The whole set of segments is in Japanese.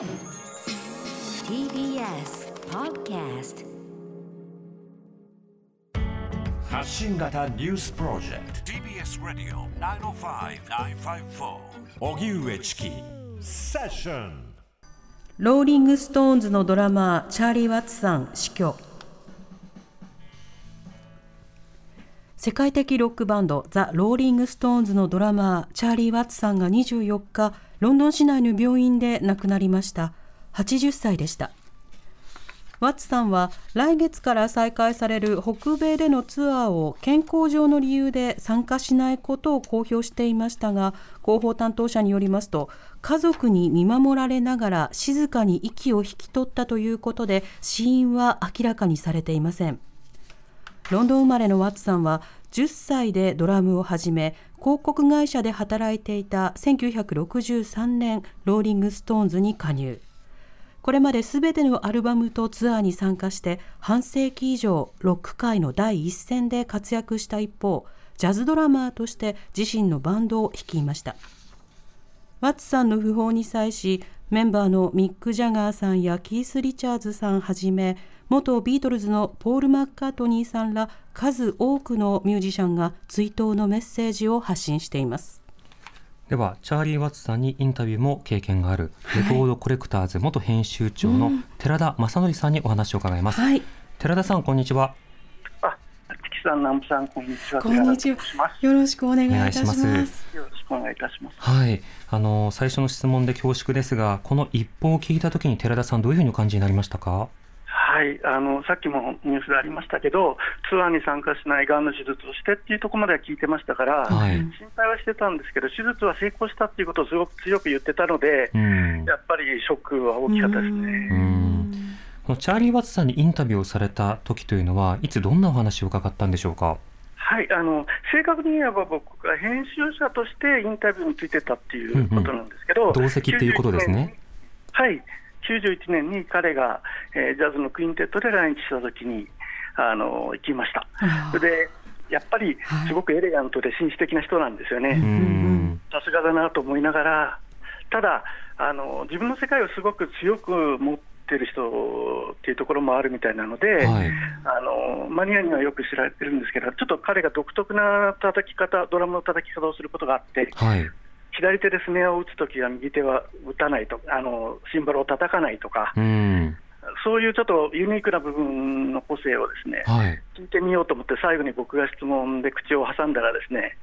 TBS Podcast 発信型ニュースプロジェクト。TBS Radio 905-954荻上チキ。セッション。ローリング・ストーンズのドラマーチャーリー・ワッツさん死去。世界的ロックバンドザ・ローリング・ストーンズのドラマーチャーリー・ワッツさんが24日ロンドン市内の病院で亡くなりました。80歳でした。ワッツさんは来月から再開される北米でのツアーを健康上の理由で参加しないことを公表していましたが広報担当者によりますと家族に見守られながら静かに息を引き取ったということで死因は明らかにされていません。ロンドン生まれのワッツさんは10歳でドラムを始め広告会社で働いていた1963年ローリング・ストーンズに加入。これまで全てのアルバムとツアーに参加して半世紀以上ロック界の第一線で活躍した一方ジャズドラマーとして自身のバンドを率いました。ワッツさんの訃報に際しメンバーのミック・ジャガーさんやキース・リチャーズさんはじめ元ビートルズのポール・マッカートニーさんら数多くのミュージシャンが追悼のメッセージを発信しています。ではチャーリー・ワッツさんにインタビューも経験があるレコードコレクターズ元編集長の寺田正則さんにお話を伺います、はい。寺田さんこんにちは。さん、南部さん、こんにちは。こんにちは。よろしくお願いいたします。お願いしますよろしくお願いいたします。はい。あの最初の質問で恐縮ですがこの一報を聞いた時に寺田さんどういうふうにお感じになりましたか？はい、あのさっきもニュースでありましたけど、ツアーに参加しないがんの手術をしてっていうところまでは聞いてましたから、はい。心配はしてたんですけど、手術は成功したっていうことをすごく強く言ってたので、うん。やっぱりショックは大きかったですうね。ん。このチャーリー・ワッツさんにインタビューをされた時というのはいつどんなお話を伺ったんでしょうか？はい、あの正確に言えば僕が編集者としてインタビューについてたっていうことなんですけど、同席っていうことですね。はい、91年に彼が、えージャズのクインテットで来日したときにあの行きました。でやっぱりすごくエレガントで紳士的な人なんですようね、ん。さすがだなと思いながら、ただあの、自分の世界をすごく強く持ってる人っていうところもあるみたいなので、はい。あのマニアにはよく知られてるんですけど、ちょっと彼が独特な叩き方、ドラムの叩き方をすることがあって、はい左手でスネアを打つときは右手は打たないとあの、シンバルを叩かないとか、うん。そういうちょっとユニークな部分の個性をですね、はい。聞いてみようと思って、最後に僕が質問で口を挟んだらですね、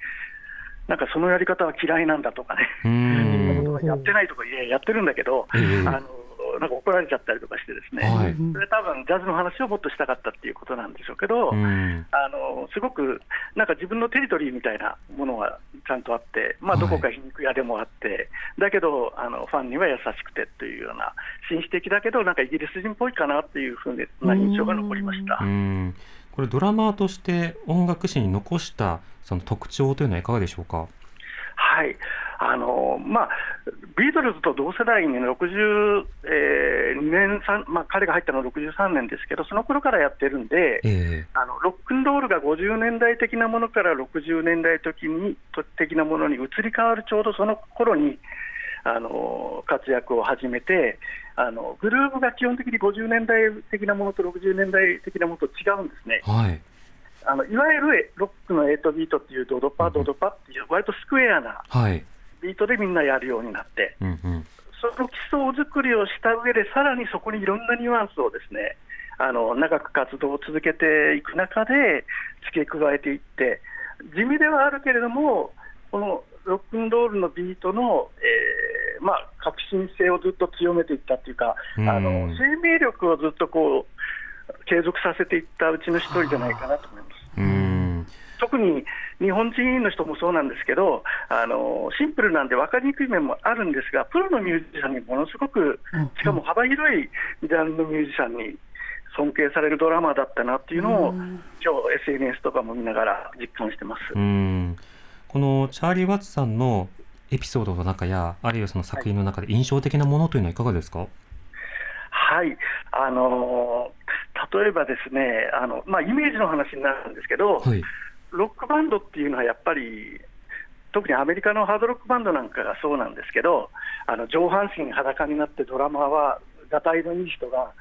なんかそのやり方は嫌いなんだとかね、うん。やってないとか、いや、やってるんだけど、ええ。あのなんか怒られちゃったりとかしてですね、はい、それ多分ジャズの話をもっとしたかったっていうことなんでしょうけど、うん、あのすごくなんか自分のテリトリーみたいなものがちゃんとあって、まあ、どこか皮肉屋でもあって、はい、だけどあのファンには優しくてというような、紳士的だけど、なんかイギリス人っぽいかなっていうふうな印象が残りました。これドラマーとして音楽史に残したその特徴というのはいかがでしょうか？はい。あのまあ、ビートルズと同世代に60、えまあ、彼が入ったのは63年ですけど、その頃からやってるんで、えー、あのロックンロールが50年代的なものから60年代時に的なものに移り変わるちょうどその頃にあの活躍を始めてあの、グルーブが基本的に50年代的なものと60年代的なものと違うんですね。はい。あのいわゆるロックの8ビートっていうドドパドドパっていう、割とスクエアなビートでみんなやるようになって、うんうん。その基礎作りをした上で、さらにそこにいろんなニュアンスをですねあの長く活動を続けていく中で付け加えていって、地味ではあるけれども、このロックンロールのビートの、えーまあ、革新性をずっと強めていったっていうか、うんあの生命力をずっとこう継続させていったうちの一人じゃないかなと思います。うん特に日本人の人もそうなんですけど、あのシンプルなんで分かりにくい面もあるんですが、プロのミュージシャンにものすごく、しかも幅広いジャンルのミュージシャンに尊敬されるドラマーだったなっていうのを、今日 SNS とかも見ながら実感してます。うん。このチャーリー・ワッツさんのエピソードの中やあるいはその作品の中で印象的なものというのはいかがですか、はい、あの例えばですね、あのまあ、イメージの話になるんですけど、はいロックバンドっていうのはやっぱり、特にアメリカのハードロックバンドなんかがそうなんですけど、あの上半身裸になってドラマーは、がたいのいい人が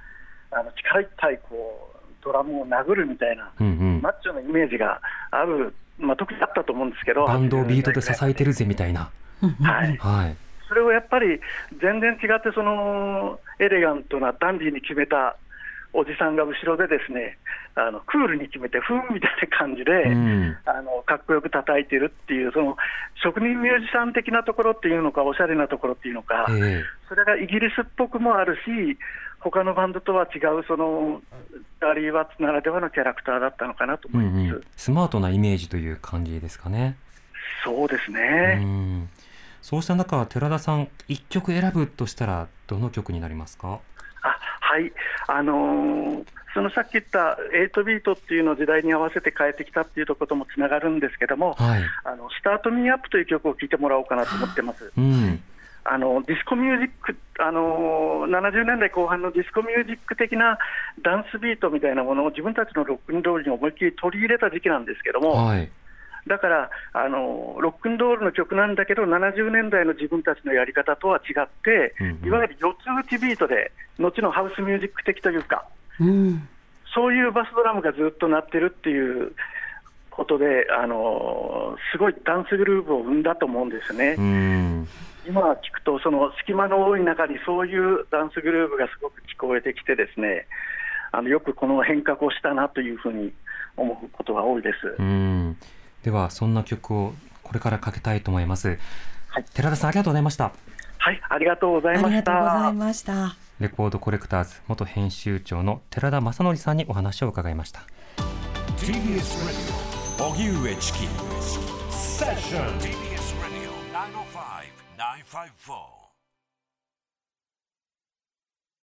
あの力いっぱいこうドラムを殴るみたいな、うんうんマッチョなイメージがある、まあ、特にあったと思うんですけど、バンドをビートで支えてるぜみたいな。はい、はい。それをやっぱり全然違って、そのエレガントなダンディーに決めたおじさんが後ろでですね、あのクールに決めて、ふんみたいな感じで、うん。あのかっこよく叩いてるっていう、その職人ミュージシャン的なところっていうのか、おしゃれなところっていうのか、ええ。それがイギリスっぽくもあるし、他のバンドとは違う、そのチャーリー・ワッツならではのキャラクターだったのかなとうん思います。うん、スマートなイメージという感じですかね。そうですね、うん。そうした中、寺田さん、一曲選ぶとしたら、どの曲になりますか？あはい、あのーそのさっき言った8ビートっていうのを時代に合わせて変えてきたっていうところともつながるんですけども、はい。あのスタート・ミー・アップという曲を聴いてもらおうかなと思ってます。うん。あのディスコミュージック、あのー70年代後半のディスコミュージック的なダンスビートみたいなものを自分たちのロックンロールに思いっきり取り入れた時期なんですけども、はい。だから、あのロックンロールの曲なんだけど、70年代の自分たちのやり方とは違って、うんうんいわゆる四つ打ちビートで、後のハウスミュージック的というか、うんそういうバスドラムがずっと鳴ってるっていうことで、あのすごいダンスグルーヴを生んだと思うんですね。うん。今聞くと、その隙間の多い中にそういうダンスグルーヴがすごく聞こえてきてですね、あのよくこの変革をしたなというふうに思うことが多いです。うん。では、そんな曲をこれからかけたいと思います。はい寺田さん、ありがとうございました。はい、ありがとうござあいましりがとうござたい。ました。レコードコレクターズ元編集長の寺田正則さんにお話を伺いました。TBS Radio 荻上チキセッション TBS Radio 905 954